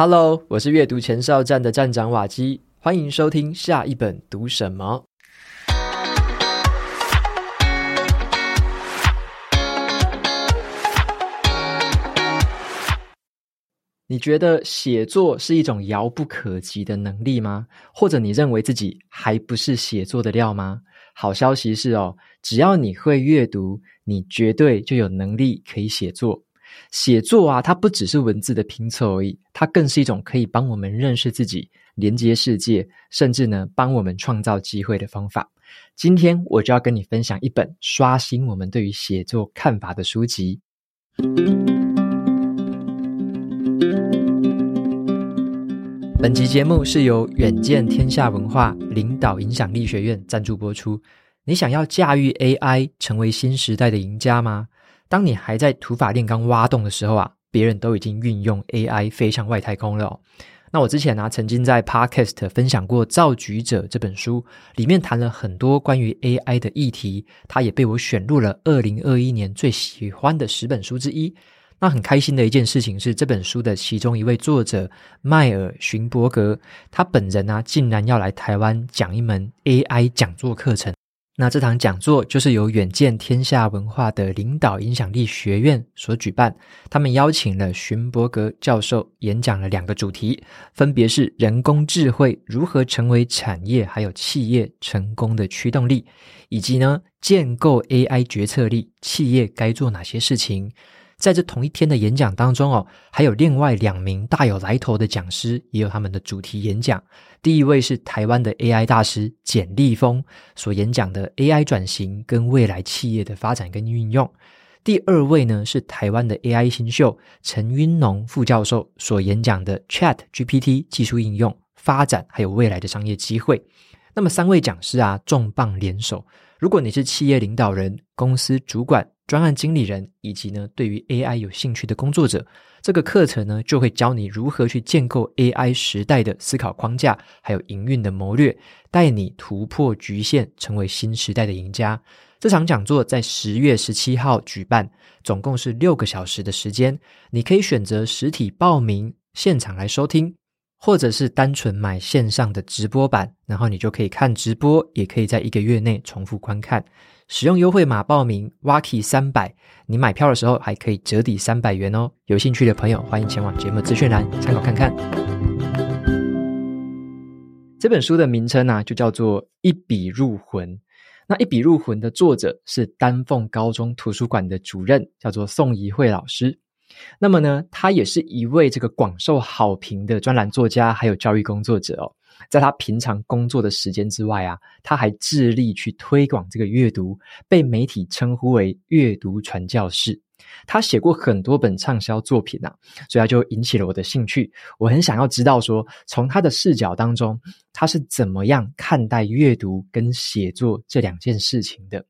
Hello，我是阅读前哨站的站长瓦基，欢迎收听下一本读什么。你觉得写作是一种遥不可及的能力吗？或者你认为自己还不是写作的料吗？好消息是哦，只要你会阅读，你绝对就有能力可以写作。写作啊，它不只是文字的拼凑而已，它更是一种可以帮我们认识自己、连接世界，甚至呢，帮我们创造机会的方法。今天我就要跟你分享一本刷新我们对于写作看法的书籍。本集节目是由远见天下文化领导影响力学院赞助播出。你想要驾驭 AI，成为新时代的赢家吗？当你还在土法炼钢挖洞的时候啊，别人都已经运用 AI 飞向外太空了。那我之前呢、曾经在 Podcast 分享过《造局者》这本书，里面谈了很多关于 AI 的议题，它也被我选入了2021年最喜欢的十本书之一。那很开心的一件事情是，这本书的其中一位作者迈尔荀伯格，他本人啊，竟然要来台湾讲一门 AI 讲座课程。那这堂讲座就是由远见天下文化的领导影响力学院所举办，他们邀请了荀伯格教授演讲了两个主题，分别是人工智慧如何成为产业还有企业成功的驱动力，以及呢，建构 AI 决策力，企业该做哪些事情。在这同一天的演讲当中哦，还有另外两名大有来头的讲师，也有他们的主题演讲。第一位是台湾的 AI 大师简立峰所演讲的 AI 转型跟未来企业的发展跟运用。第二位呢是台湾的 AI 新秀陈云农副教授所演讲的 ChatGPT 技术应用发展还有未来的商业机会。那么三位讲师啊，重磅联手。如果你是企业领导人、公司主管、专案经理人以及呢，对于 AI 有兴趣的工作者，这个课程呢，就会教你如何去建构 AI 时代的思考框架，还有营运的谋略，带你突破局限，成为新时代的赢家。这场讲座在十月十七号举办，总共是六个小时的时间，你可以选择实体报名，现场来收听。或者是单纯买线上的直播版，然后你就可以看直播，也可以在一个月内重复观看。使用优惠码报名，Waki 三百，你买票的时候还可以折抵三百元哦。有兴趣的朋友，欢迎前往节目资讯栏参考看看。这本书的名称呢、就叫做《一笔入魂》。那《一笔入魂》的作者是丹凤高中图书馆的主任，叫做宋怡慧老师。那么呢，他也是一位这个广受好评的专栏作家，还有教育工作者哦。在他平常工作的时间之外啊，他还致力去推广这个阅读，被媒体称呼为“阅读传教士”。他写过很多本畅销作品啊，所以他就引起了我的兴趣。我很想要知道说，从他的视角当中，他是怎么样看待阅读跟写作这两件事情的。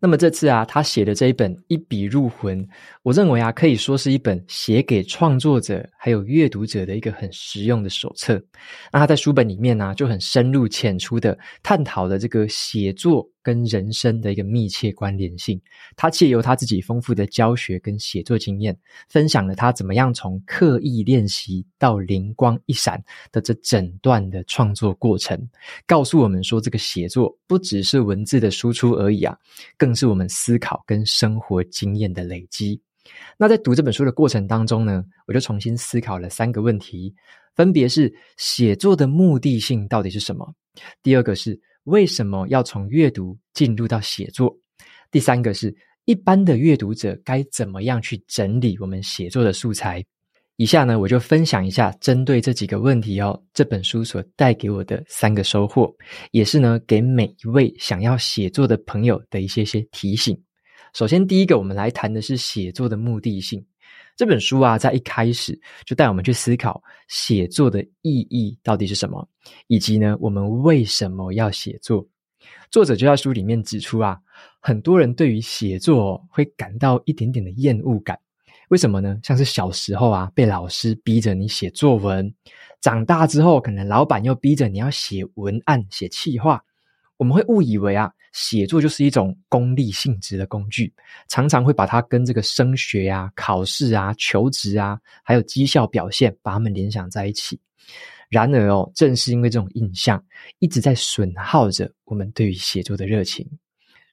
那么这次啊，他写的这一本《一笔入魂》，我认为啊，可以说是一本写给创作者还有阅读者的一个很实用的手册。那他在书本里面呢、就很深入浅出的探讨了这个写作跟人生的一个密切关联性，他借由他自己丰富的教学跟写作经验，分享了他怎么样从刻意练习到灵光一闪的这整段的创作过程，告诉我们说，这个写作不只是文字的输出而已啊，更是我们思考跟生活经验的累积。那在读这本书的过程当中呢，我就重新思考了三个问题，分别是写作的目的性到底是什么？第二个是。为什么要从阅读进入到写作？第三个是一般的阅读者该怎么样去整理我们写作的素材？以下呢，我就分享一下针对这几个问题哦，这本书所带给我的三个收获，也是呢，给每一位想要写作的朋友的一些些提醒。首先，第一个，我们来谈的是写作的目的性。这本书啊，在一开始就带我们去思考写作的意义到底是什么，以及呢，我们为什么要写作。作者就在书里面指出啊，很多人对于写作会感到一点点的厌恶感。为什么呢？像是小时候啊，被老师逼着你写作文；长大之后，可能老板又逼着你要写文案、写企划。我们会误以为啊，写作就是一种功利性质的工具，常常会把它跟这个升学啊、考试啊、求职啊，还有绩效表现，把它们联想在一起。然而哦，正是因为这种印象，一直在损耗着我们对于写作的热情。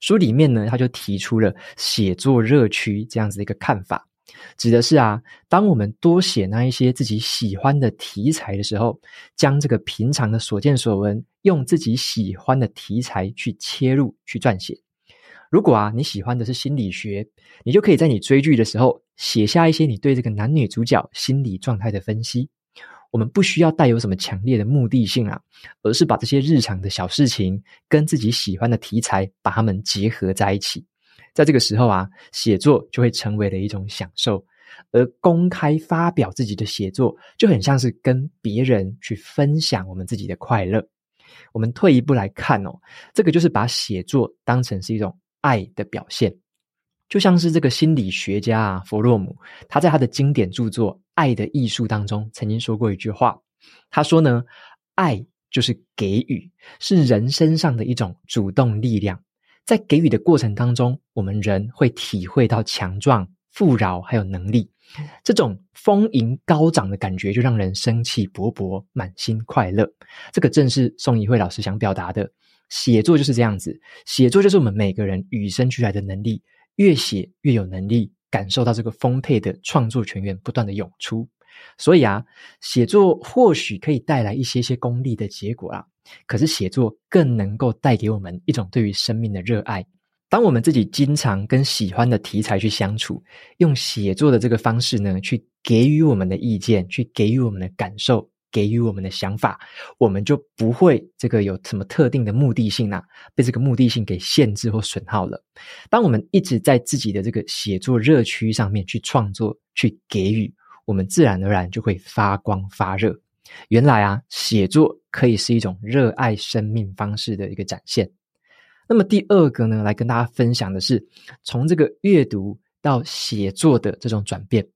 书里面呢，他就提出了写作热区这样子的一个看法，指的是啊，当我们多写那一些自己喜欢的题材的时候，将这个平常的所见所闻，用自己喜欢的题材去切入去撰写。如果啊，你喜欢的是心理学，你就可以在你追剧的时候写下一些你对这个男女主角心理状态的分析。我们不需要带有什么强烈的目的性啊，而是把这些日常的小事情跟自己喜欢的题材把它们结合在一起，在这个时候啊，写作就会成为了一种享受，而公开发表自己的写作就很像是跟别人去分享我们自己的快乐。我们退一步来看哦，这个就是把写作当成是一种爱的表现。就像是这个心理学家啊，弗洛姆，他在他的经典著作《爱的艺术》当中曾经说过一句话，他说呢，爱就是给予，是人身上的一种主动力量，在给予的过程当中，我们人会体会到强壮、富饶还有能力，这种丰盈高涨的感觉，就让人生气勃勃，满心快乐。这个正是宋怡慧老师想表达的，写作就是这样子，写作就是我们每个人与生俱来的能力。越写越有能力感受到这个丰沛的创作泉源不断的涌出，所以啊，写作或许可以带来一些些功利的结果啊，可是写作更能够带给我们一种对于生命的热爱。当我们自己经常跟喜欢的题材去相处，用写作的这个方式呢，去给予我们的意见，去给予我们的感受。给予我们的想法，我们就不会这个有什么特定的目的性啊，被这个目的性给限制或损耗了。当我们一直在自己的这个写作热区上面去创作、去给予，我们自然而然就会发光发热。原来啊，写作可以是一种热爱生命方式的一个展现。那么第二个呢，来跟大家分享的是从这个阅读到写作的这种转变。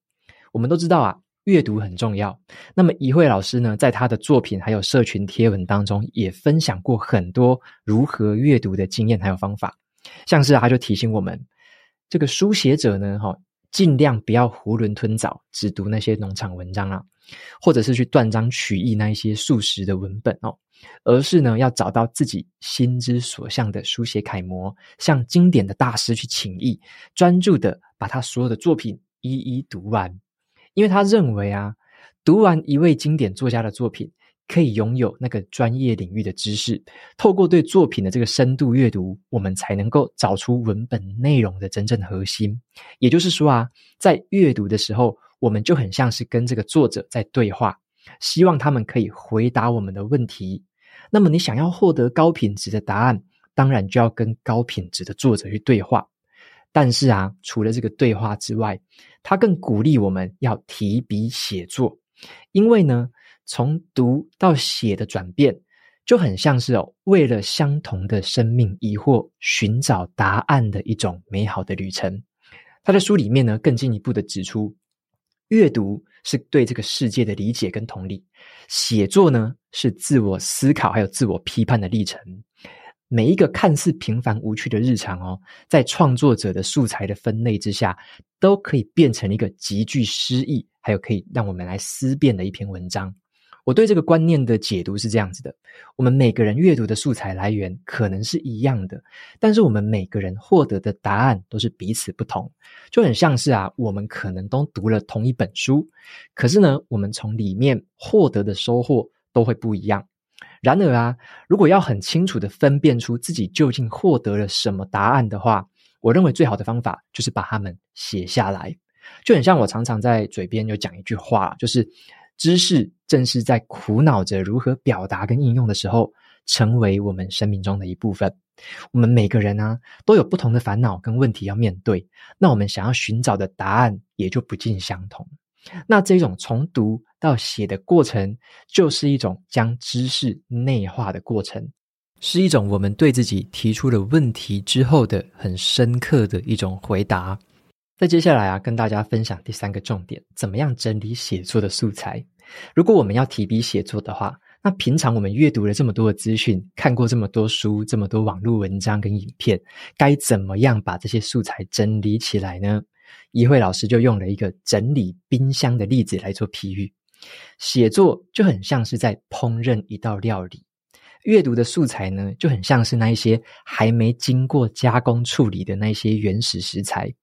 我们都知道啊。阅读很重要。那么一慧老师呢，在他的作品还有社群贴文当中，也分享过很多如何阅读的经验还有方法。像是他就提醒我们，这个书写者呢，哈，尽量不要囫囵吞枣，只读那些农场文章啊，或者是去断章取义那一些素食的文本哦，而是呢，要找到自己心之所向的书写楷模，向经典的大师去请益，专注的把他所有的作品一一读完。因为他认为啊，读完一位经典作家的作品，可以拥有那个专业领域的知识。透过对作品的这个深度阅读，我们才能够找出文本内容的真正核心。也就是说啊，在阅读的时候，我们就很像是跟这个作者在对话，希望他们可以回答我们的问题。那么，你想要获得高品质的答案，当然就要跟高品质的作者去对话。但是啊，除了这个对话之外，他更鼓励我们要提笔写作，因为呢，从读到写的转变，就很像是哦，为了相同的生命疑惑寻找答案的一种美好的旅程。他在书里面呢，更进一步的指出，阅读是对这个世界的理解跟同理，写作呢，是自我思考还有自我批判的历程。每一个看似平凡无趣的日常哦，在创作者的素材的分类之下，都可以变成一个极具诗意，还有可以让我们来思辨的一篇文章。我对这个观念的解读是这样子的：我们每个人阅读的素材来源可能是一样的，但是我们每个人获得的答案都是彼此不同。就很像是啊，我们可能都读了同一本书，可是呢，我们从里面获得的收获都会不一样。然而啊，如果要很清楚的分辨出自己究竟获得了什么答案的话，我认为最好的方法就是把它们写下来。就很像我常常在嘴边有讲一句话，就是知识正是在苦恼着如何表达跟应用的时候，成为我们生命中的一部分。我们每个人啊，都有不同的烦恼跟问题要面对，那我们想要寻找的答案也就不尽相同。那这种从读到写的过程，就是一种将知识内化的过程，是一种我们对自己提出了问题之后的很深刻的一种回答。在接下来啊，跟大家分享第三个重点：怎么样整理写作的素材？如果我们要提笔写作的话，那平常我们阅读了这么多的资讯，看过这么多书，这么多网络文章跟影片，该怎么样把这些素材整理起来呢？一慧老师就用了一个整理冰箱的例子来做譬喻。写作就很像是在烹饪一道料理，阅读的素材呢，就很像是那一些还没经过加工处理的那些原始食材。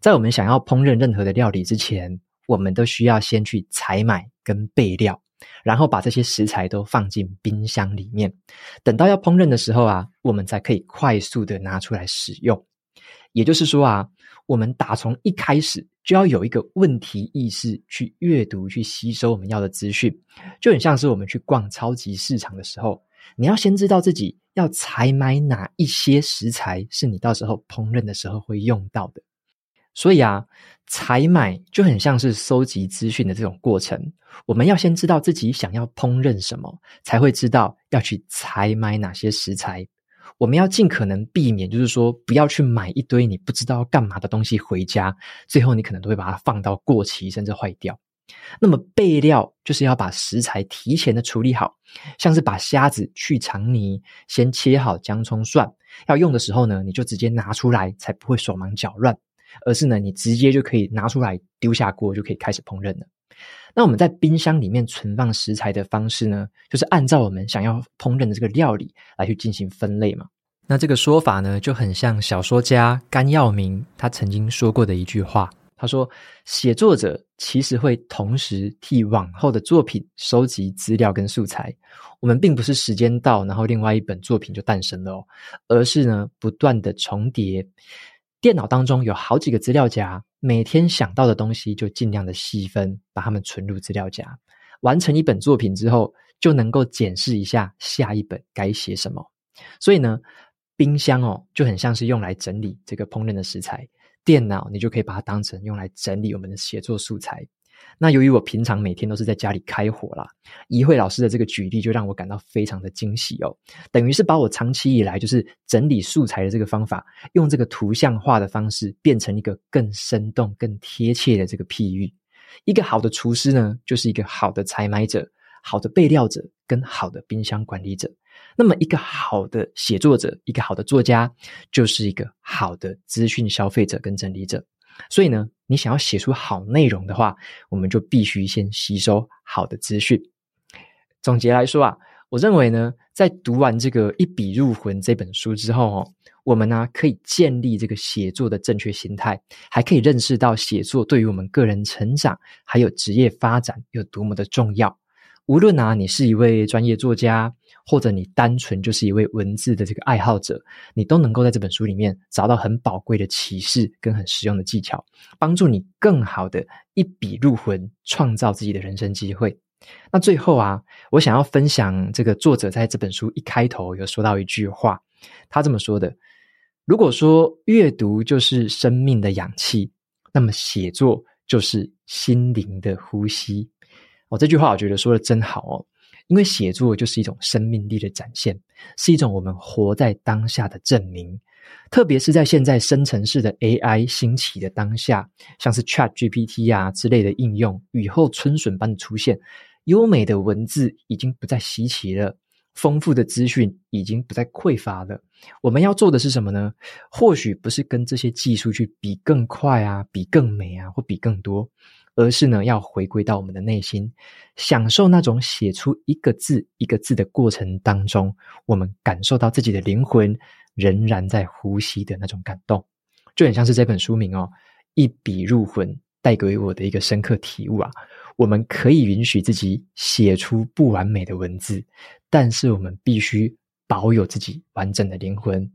在我们想要烹饪任何的料理之前，我们都需要先去采买跟备料，然后把这些食材都放进冰箱里面，等到要烹饪的时候啊，我们才可以快速的拿出来使用。也就是说啊，我们打从一开始就要有一个问题意识，去阅读、去吸收我们要的资讯，就很像是我们去逛超级市场的时候，你要先知道自己要采买哪一些食材，是你到时候烹饪的时候会用到的。所以啊，采买就很像是搜集资讯的这种过程。我们要先知道自己想要烹饪什么，才会知道要去采买哪些食材。我们要尽可能避免，就是说不要去买一堆你不知道要干嘛的东西回家，最后你可能都会把它放到过期，甚至坏掉。那么备料就是要把食材提前的处理好，像是把虾子去肠泥，先切好姜葱蒜，要用的时候呢，你就直接拿出来，才不会手忙脚乱。而是呢，你直接就可以拿出来丢下锅，就可以开始烹饪了。那我们在冰箱里面存放食材的方式呢，就是按照我们想要烹饪的这个料理来去进行分类嘛。那这个说法呢，就很像小说家甘耀明他曾经说过的一句话。他说：“写作者其实会同时替往后的作品收集资料跟素材。我们并不是时间到，然后另外一本作品就诞生了哦，而是呢，不断的重叠。”电脑当中有好几个资料夹，每天想到的东西就尽量的细分，把它们存入资料夹。完成一本作品之后，就能够检视一下下一本该写什么。所以呢，冰箱哦就很像是用来整理这个烹饪的食材，电脑你就可以把它当成用来整理我们的写作素材。那由于我平常每天都是在家里开火啦，怡慧老师的这个举例就让我感到非常的惊喜哦。等于是把我长期以来就是整理素材的这个方法，用这个图像化的方式，变成一个更生动、更贴切的这个譬喻。一个好的厨师呢，就是一个好的采买者、好的备料者跟好的冰箱管理者。那么，一个好的写作者、一个好的作家，就是一个好的资讯消费者跟整理者。所以呢，你想要写出好内容的话，我们就必须先吸收好的资讯。总结来说啊，我认为呢，在读完这个《一笔入魂》这本书之后哦，我们呢可以建立这个写作的正确心态，还可以认识到写作对于我们个人成长还有职业发展有多么的重要。无论啊，你是一位专业作家，或者你单纯就是一位文字的这个爱好者，你都能够在这本书里面找到很宝贵的启示跟很实用的技巧，帮助你更好的一笔入魂，创造自己的人生机会。那最后啊，我想要分享这个作者在这本书一开头有说到一句话，他这么说的：如果说阅读就是生命的氧气，那么写作就是心灵的呼吸。哦，这句话我觉得说的真好哦，因为写作就是一种生命力的展现，是一种我们活在当下的证明。特别是在现在生成式的 AI 兴起的当下，像是 ChatGPT 呀之类的应用，雨后春笋般的出现，优美的文字已经不再稀奇了，丰富的资讯已经不再匮乏了。我们要做的是什么呢？或许不是跟这些技术去比更快啊，比更美啊，或比更多。而是呢，要回归到我们的内心，享受那种写出一个字一个字的过程当中，我们感受到自己的灵魂仍然在呼吸的那种感动，就很像是这本书名哦，《一笔入魂》带给我的一个深刻体悟啊。我们可以允许自己写出不完美的文字，但是我们必须保有自己完整的灵魂。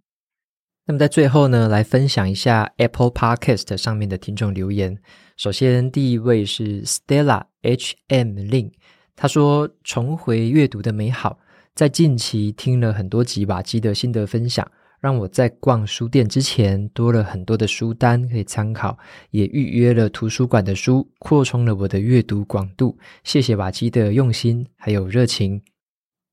那么在最后呢，来分享一下 Apple Podcast 上面的听众留言。首先，第一位是 Stella H M Lin，他说：“重回阅读的美好，在近期听了很多集瓦基的心得分享，让我在逛书店之前多了很多的书单可以参考，也预约了图书馆的书，扩充了我的阅读广度。谢谢瓦基的用心还有热情。”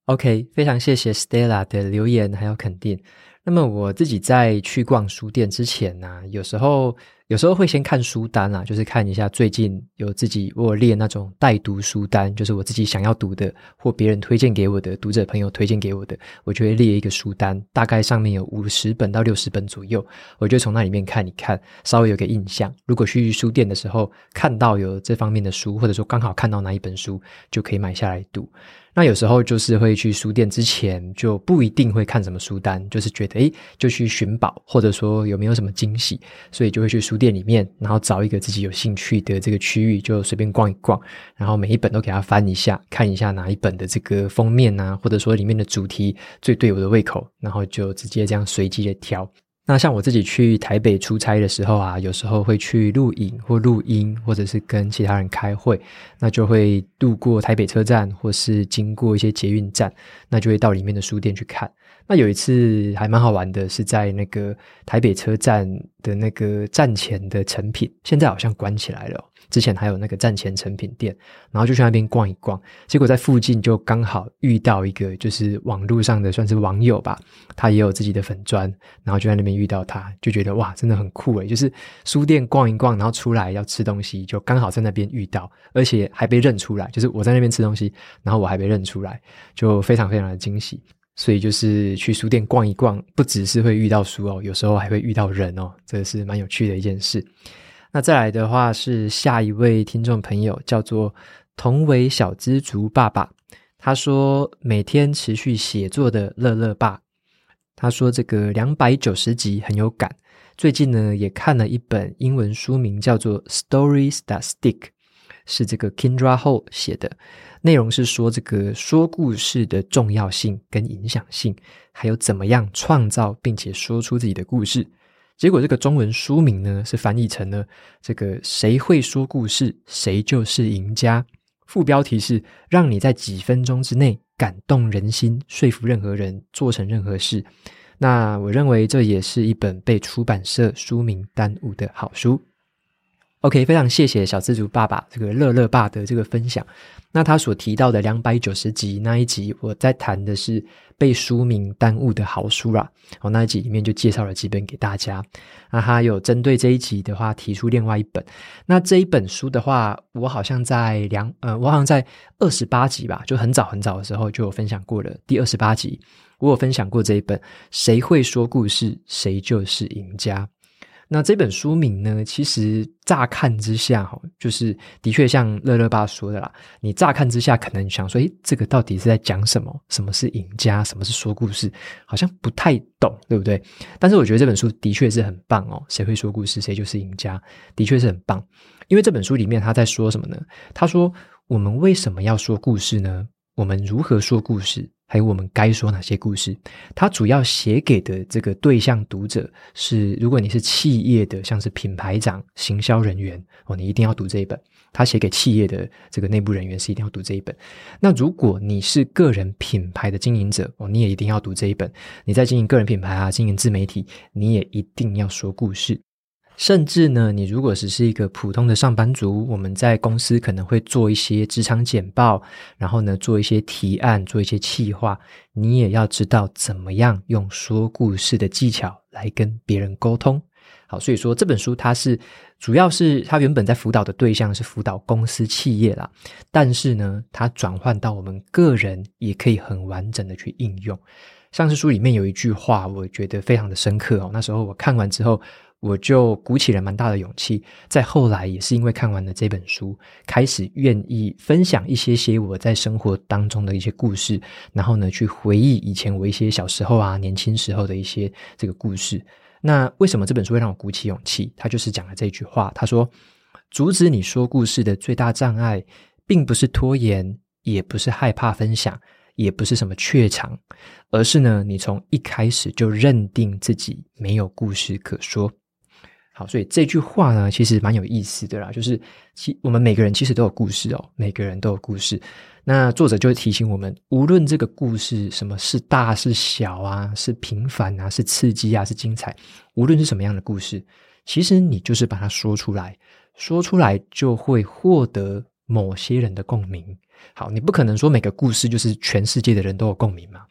OK，非常谢谢 Stella 的留言还有肯定。那么我自己在去逛书店之前呢、有时候有时候会先看书单啊，就是看一下最近有自己我列那种待读书单，就是我自己想要读的或别人推荐给我的读者朋友推荐给我的，我就会列一个书单，大概上面有五十本到六十本左右，我就从那里面看一看，稍微有个印象。如果去书店的时候看到有这方面的书，或者说刚好看到哪一本书，就可以买下来读。那有时候就是会去书店之前就不一定会看什么书单，就是觉得诶，就去寻宝，或者说有没有什么惊喜，所以就会去书店里面，然后找一个自己有兴趣的这个区域，就随便逛一逛，然后每一本都给它翻一下，看一下哪一本的这个封面啊，或者说里面的主题最对我的胃口，然后就直接这样随机的挑。那像我自己去台北出差的时候啊，有时候会去录影或录音，或者是跟其他人开会，那就会路过台北车站，或是经过一些捷运站，那就会到里面的书店去看。那有一次还蛮好玩的，是在那个台北车站的那个站前的成品，现在好像关起来了。之前还有那个站前成品店，然后就去那边逛一逛，结果在附近就刚好遇到一个就是网络上的算是网友吧，他也有自己的粉专，然后就在那边遇到他，就觉得哇，真的很酷诶，就是书店逛一逛，然后出来要吃东西，就刚好在那边遇到，而且还被认出来，就是我在那边吃东西，然后我还被认出来，就非常非常的惊喜。所以就是去书店逛一逛，不只是会遇到书哦，有时候还会遇到人哦，这是蛮有趣的一件事。那再来的话是下一位听众朋友，叫做同为小知足爸爸。他说每天持续写作的乐乐爸，他说这个两百九十集很有感。最近呢也看了一本英文书名叫做《Stories That Stick》，是这个 Kindra Ho 写的，内容是说这个说故事的重要性跟影响性，还有怎么样创造并且说出自己的故事。结果这个中文书名呢是翻译成了这个谁会说故事，谁就是赢家。副标题是让你在几分钟之内感动人心，说服任何人做成任何事。那我认为这也是一本被出版社书名耽误的好书。OK，非常谢谢小资族爸爸这个乐乐爸的这个分享。那他所提到的两百九十集那一集，我在谈的是被书名耽误的好书啦。哦，那一集里面就介绍了几本给大家。那他有针对这一集的话提出另外一本。那这一本书的话，我好像在两呃，我好像在二十八集吧，就很早很早的时候就有分享过了。第二十八集，我有分享过这一本《谁会说故事，谁就是赢家》。那这本书名呢，其实乍看之下，哈，就是的确像乐乐爸说的啦。你乍看之下可能想说，诶，这个到底是在讲什么？什么是赢家？什么是说故事？好像不太懂，对不对？但是我觉得这本书的确是很棒哦。谁会说故事，谁就是赢家，的确是很棒。因为这本书里面他在说什么呢？他说，我们为什么要说故事呢？我们如何说故事？还有我们该说哪些故事？他主要写给的这个对象读者是，如果你是企业的，像是品牌长、行销人员哦，你一定要读这一本。他写给企业的这个内部人员是一定要读这一本。那如果你是个人品牌的经营者哦，你也一定要读这一本。你在经营个人品牌啊，经营自媒体，你也一定要说故事。甚至呢，你如果只是一个普通的上班族，我们在公司可能会做一些职场简报，然后呢，做一些提案，做一些企划，你也要知道怎么样用说故事的技巧来跟别人沟通。好，所以说这本书它是主要是它原本在辅导的对象是辅导公司企业啦，但是呢，它转换到我们个人也可以很完整的去应用。像是书里面有一句话，我觉得非常的深刻哦，那时候我看完之后。我就鼓起了蛮大的勇气，在后来也是因为看完了这本书，开始愿意分享一些些我在生活当中的一些故事，然后呢，去回忆以前我一些小时候啊、年轻时候的一些这个故事。那为什么这本书会让我鼓起勇气？他就是讲了这句话，他说：“阻止你说故事的最大障碍，并不是拖延，也不是害怕分享，也不是什么怯场，而是呢，你从一开始就认定自己没有故事可说。”好，所以这句话呢，其实蛮有意思的啦。就是，其我们每个人其实都有故事哦，每个人都有故事。那作者就会提醒我们，无论这个故事什么是大是小啊，是平凡啊，是刺激啊，是精彩，无论是什么样的故事，其实你就是把它说出来，说出来就会获得某些人的共鸣。好，你不可能说每个故事就是全世界的人都有共鸣嘛。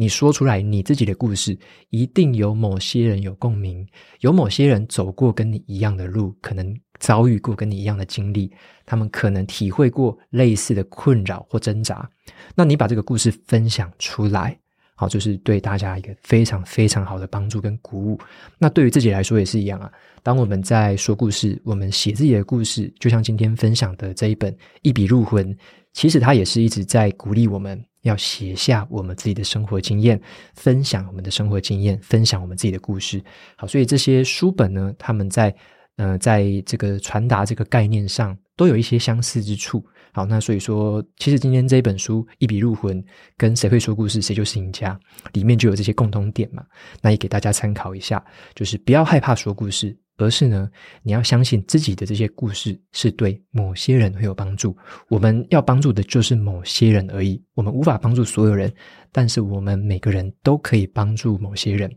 你说出来你自己的故事，一定有某些人有共鸣，有某些人走过跟你一样的路，可能遭遇过跟你一样的经历，他们可能体会过类似的困扰或挣扎。那你把这个故事分享出来。好，就是对大家一个非常非常好的帮助跟鼓舞。那对于自己来说也是一样啊。当我们在说故事，我们写自己的故事，就像今天分享的这一本《一笔入魂》，其实它也是一直在鼓励我们要写下我们自己的生活经验，分享我们的生活经验，分享我们自己的故事。好，所以这些书本呢，他们在呃，在这个传达这个概念上，都有一些相似之处。好，那所以说，其实今天这本书《一笔入魂》跟谁会说故事，谁就是赢家，里面就有这些共通点嘛。那也给大家参考一下，就是不要害怕说故事，而是呢，你要相信自己的这些故事是对某些人会有帮助。我们要帮助的就是某些人而已，我们无法帮助所有人，但是我们每个人都可以帮助某些人。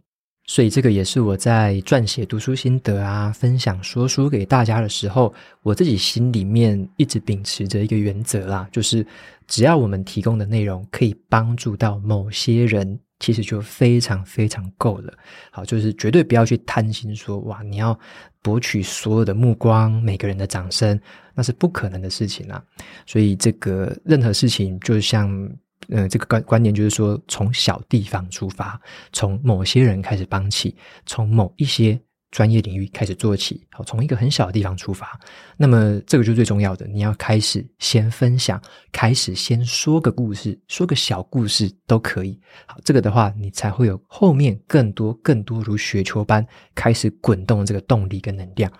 所以这个也是我在撰写读书心得啊，分享说书给大家的时候，我自己心里面一直秉持着一个原则啦，就是只要我们提供的内容可以帮助到某些人，其实就非常非常够了。好，就是绝对不要去贪心说，哇，你要博取所有的目光、每个人的掌声，那是不可能的事情啊。所以这个任何事情就像。呃，这个观观念就是说，从小地方出发，从某些人开始帮起，从某一些专业领域开始做起，好，从一个很小的地方出发。那么，这个就最重要的，你要开始先分享，开始先说个故事，说个小故事都可以。好，这个的话，你才会有后面更多更多如雪球般开始滚动的这个动力跟能量。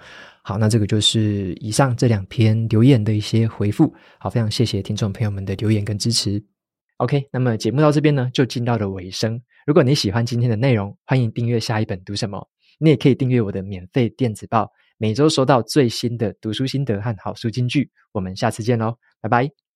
好，那这个就是以上这两篇留言的一些回复。好，非常谢谢听众朋友们的留言跟支持。OK，那么节目到这边呢，就进到了尾声。如果你喜欢今天的内容，欢迎订阅下一本读什么。你也可以订阅我的免费电子报，每周收到最新的读书心得和好书金句。我们下次见喽，拜拜。